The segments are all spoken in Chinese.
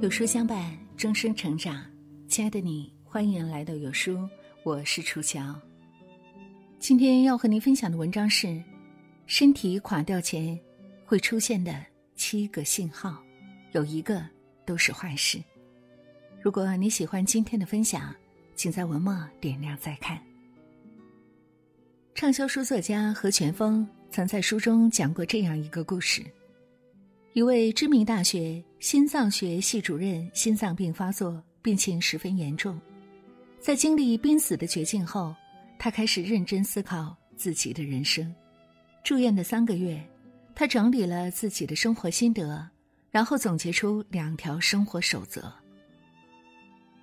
有书相伴，终生成长。亲爱的你，欢迎来到有书，我是楚乔。今天要和您分享的文章是：身体垮掉前会出现的七个信号，有一个都是坏事。如果你喜欢今天的分享，请在文末点亮再看。畅销书作家何全峰曾在书中讲过这样一个故事。一位知名大学心脏学系主任心脏病发作，病情十分严重。在经历濒死的绝境后，他开始认真思考自己的人生。住院的三个月，他整理了自己的生活心得，然后总结出两条生活守则。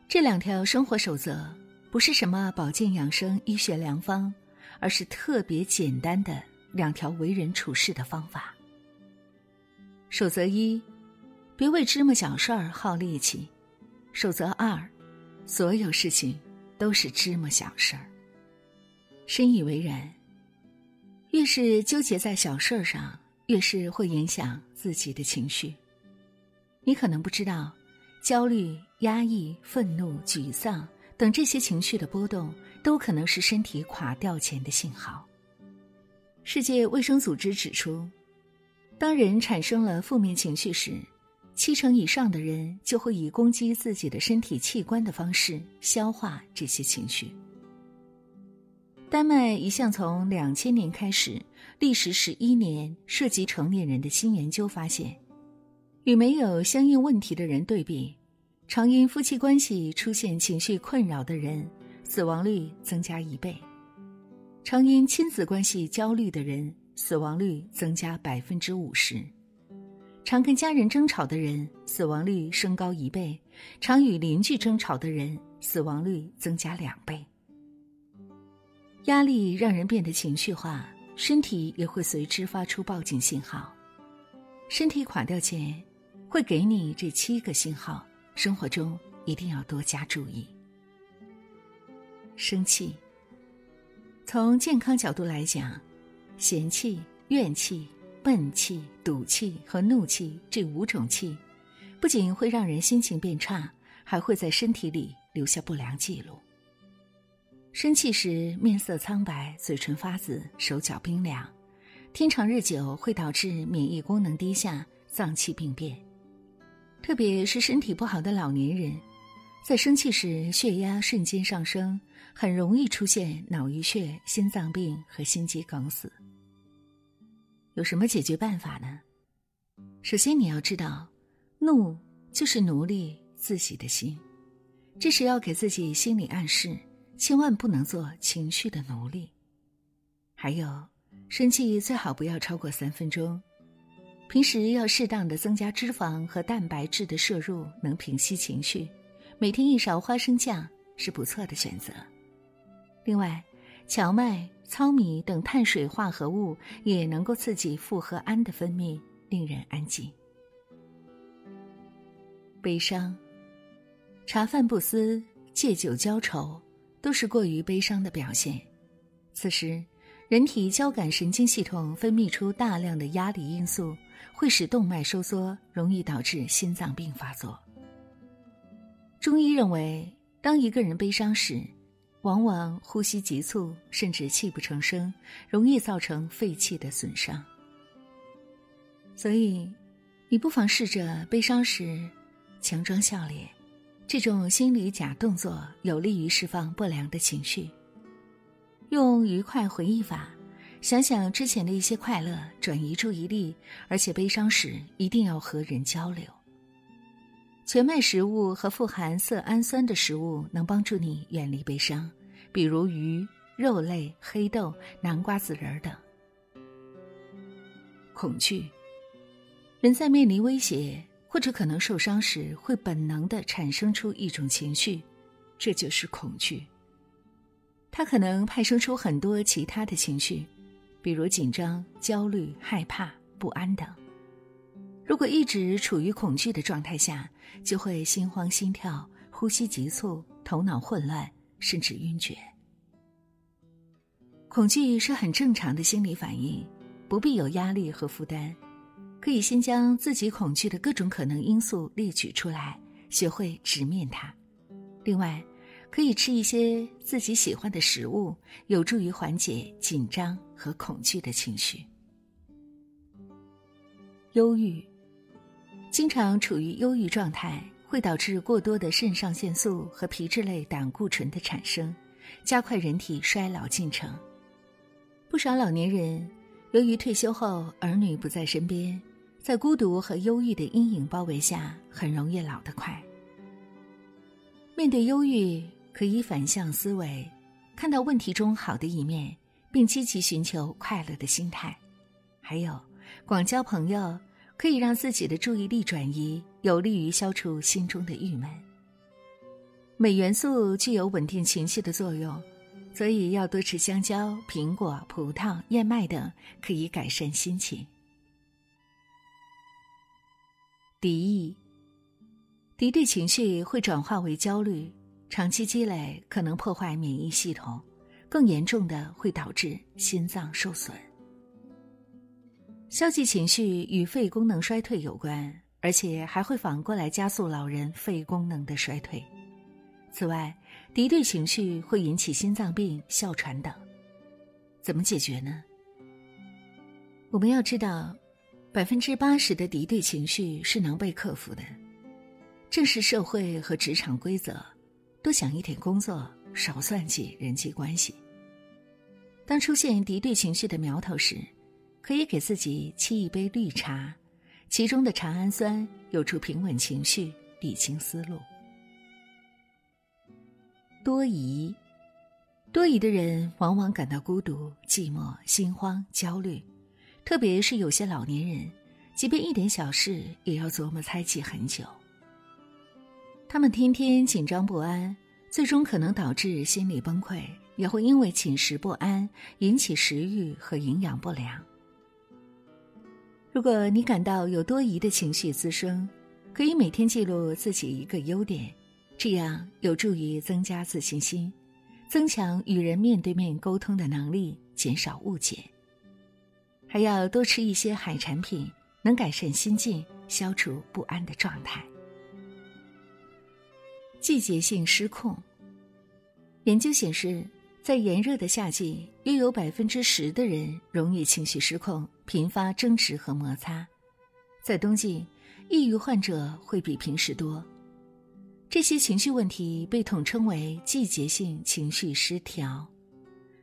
这两条生活守则不是什么保健养生、医学良方，而是特别简单的两条为人处事的方法。守则一，别为芝麻小事儿耗力气。守则二，所有事情都是芝麻小事儿。深以为然。越是纠结在小事儿上，越是会影响自己的情绪。你可能不知道，焦虑、压抑、愤怒、沮丧等这些情绪的波动，都可能是身体垮掉前的信号。世界卫生组织指出。当人产生了负面情绪时，七成以上的人就会以攻击自己的身体器官的方式消化这些情绪。丹麦一项从两千年开始、历时十一年、涉及成年人的新研究发现，与没有相应问题的人对比，常因夫妻关系出现情绪困扰的人，死亡率增加一倍；常因亲子关系焦虑的人。死亡率增加百分之五十，常跟家人争吵的人死亡率升高一倍，常与邻居争吵的人死亡率增加两倍。压力让人变得情绪化，身体也会随之发出报警信号。身体垮掉前，会给你这七个信号，生活中一定要多加注意。生气，从健康角度来讲。嫌弃、怨气、笨气、赌气和怒气这五种气，不仅会让人心情变差，还会在身体里留下不良记录。生气时面色苍白、嘴唇发紫、手脚冰凉，天长日久会导致免疫功能低下、脏器病变。特别是身体不好的老年人，在生气时血压瞬间上升，很容易出现脑溢血、心脏病和心肌梗死。有什么解决办法呢？首先，你要知道，怒就是奴隶自己的心，这时要给自己心理暗示，千万不能做情绪的奴隶。还有，生气最好不要超过三分钟，平时要适当的增加脂肪和蛋白质的摄入，能平息情绪。每天一勺花生酱是不错的选择。另外，荞麦。糙米等碳水化合物也能够刺激复合胺的分泌，令人安静。悲伤、茶饭不思、借酒浇愁，都是过于悲伤的表现。此时，人体交感神经系统分泌出大量的压力因素，会使动脉收缩，容易导致心脏病发作。中医认为，当一个人悲伤时，往往呼吸急促，甚至泣不成声，容易造成肺气的损伤。所以，你不妨试着悲伤时强装笑脸，这种心理假动作有利于释放不良的情绪。用愉快回忆法，想想之前的一些快乐，转移注意力。而且，悲伤时一定要和人交流。全麦食物和富含色氨酸的食物能帮助你远离悲伤，比如鱼、肉类、黑豆、南瓜、籽仁等。恐惧，人在面临威胁或者可能受伤时，会本能的产生出一种情绪，这就是恐惧。它可能派生出很多其他的情绪，比如紧张、焦虑、害怕、不安等。如果一直处于恐惧的状态下，就会心慌心跳、呼吸急促、头脑混乱，甚至晕厥。恐惧是很正常的心理反应，不必有压力和负担，可以先将自己恐惧的各种可能因素列举出来，学会直面它。另外，可以吃一些自己喜欢的食物，有助于缓解紧张和恐惧的情绪。忧郁，经常处于忧郁状态，会导致过多的肾上腺素和皮质类胆固醇的产生，加快人体衰老进程。不少老年人由于退休后儿女不在身边，在孤独和忧郁的阴影包围下，很容易老得快。面对忧郁，可以反向思维，看到问题中好的一面，并积极寻求快乐的心态。还有。广交朋友可以让自己的注意力转移，有利于消除心中的郁闷。镁元素具有稳定情绪的作用，所以要多吃香蕉、苹果、葡萄、燕麦等，可以改善心情。敌意，敌对情绪会转化为焦虑，长期积累可能破坏免疫系统，更严重的会导致心脏受损。消极情绪与肺功能衰退有关，而且还会反过来加速老人肺功能的衰退。此外，敌对情绪会引起心脏病、哮喘等。怎么解决呢？我们要知道，百分之八十的敌对情绪是能被克服的。正视社会和职场规则，多想一点工作，少算计人际关系。当出现敌对情绪的苗头时，可以给自己沏一杯绿茶，其中的茶氨酸有助平稳情绪、理清思路。多疑，多疑的人往往感到孤独、寂寞、心慌、焦虑，特别是有些老年人，即便一点小事也要琢磨猜忌很久。他们天天紧张不安，最终可能导致心理崩溃，也会因为寝食不安引起食欲和营养不良。如果你感到有多疑的情绪滋生，可以每天记录自己一个优点，这样有助于增加自信心，增强与人面对面沟通的能力，减少误解。还要多吃一些海产品，能改善心境，消除不安的状态。季节性失控，研究显示。在炎热的夏季，约有百分之十的人容易情绪失控，频发争执和摩擦；在冬季，抑郁患者会比平时多。这些情绪问题被统称为季节性情绪失调。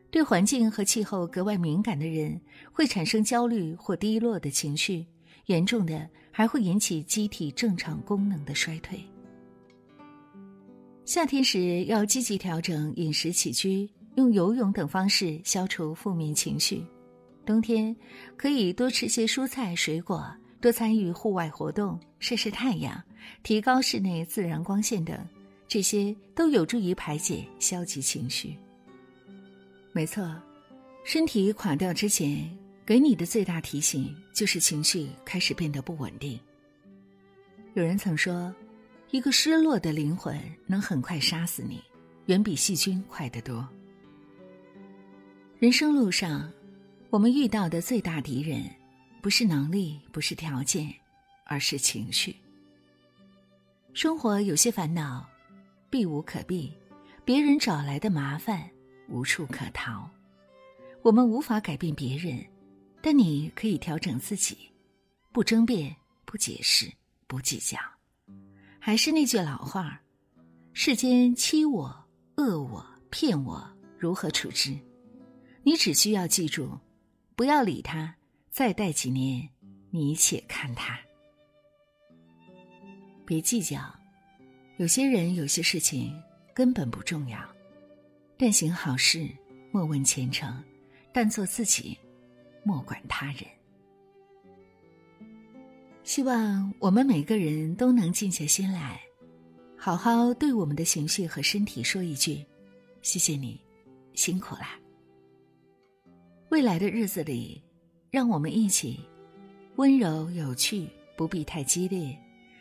对环境和气候格外敏感的人会产生焦虑或低落的情绪，严重的还会引起机体正常功能的衰退。夏天时要积极调整饮食起居。用游泳等方式消除负面情绪。冬天可以多吃些蔬菜水果，多参与户外活动，晒晒太阳，提高室内自然光线等，这些都有助于排解消极情绪。没错，身体垮掉之前，给你的最大提醒就是情绪开始变得不稳定。有人曾说，一个失落的灵魂能很快杀死你，远比细菌快得多。人生路上，我们遇到的最大敌人，不是能力，不是条件，而是情绪。生活有些烦恼，避无可避；别人找来的麻烦，无处可逃。我们无法改变别人，但你可以调整自己，不争辩，不解释，不计较。还是那句老话世间欺我、恶我、骗我，如何处置？你只需要记住，不要理他。再待几年，你且看他。别计较，有些人、有些事情根本不重要。但行好事，莫问前程；但做自己，莫管他人。希望我们每个人都能静下心来，好好对我们的情绪和身体说一句：“谢谢你，辛苦啦。”未来的日子里，让我们一起温柔有趣，不必太激烈；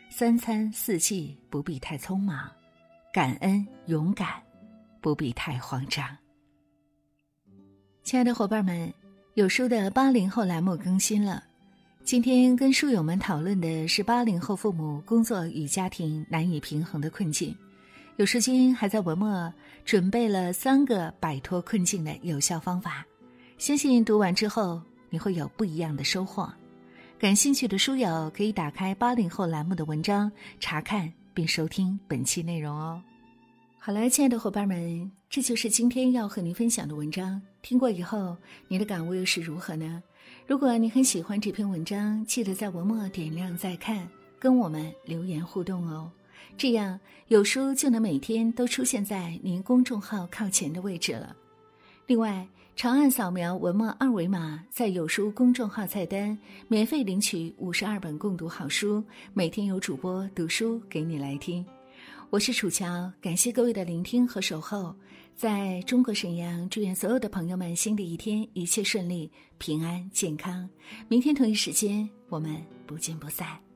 三餐四季不必太匆忙；感恩勇敢，不必太慌张。亲爱的伙伴们，有书的八零后栏目更新了，今天跟书友们讨论的是八零后父母工作与家庭难以平衡的困境。有书君还在文末准备了三个摆脱困境的有效方法，相信读完之后你会有不一样的收获。感兴趣的书友可以打开八零后栏目的文章查看并收听本期内容哦。好了，亲爱的伙伴们，这就是今天要和您分享的文章。听过以后，你的感悟又是如何呢？如果你很喜欢这篇文章，记得在文末点亮再看，跟我们留言互动哦。这样有书就能每天都出现在您公众号靠前的位置了。另外，长按扫描文末二维码，在有书公众号菜单免费领取五十二本共读好书，每天有主播读书给你来听。我是楚乔，感谢各位的聆听和守候。在中国沈阳，祝愿所有的朋友们新的一天一切顺利、平安健康。明天同一时间，我们不见不散。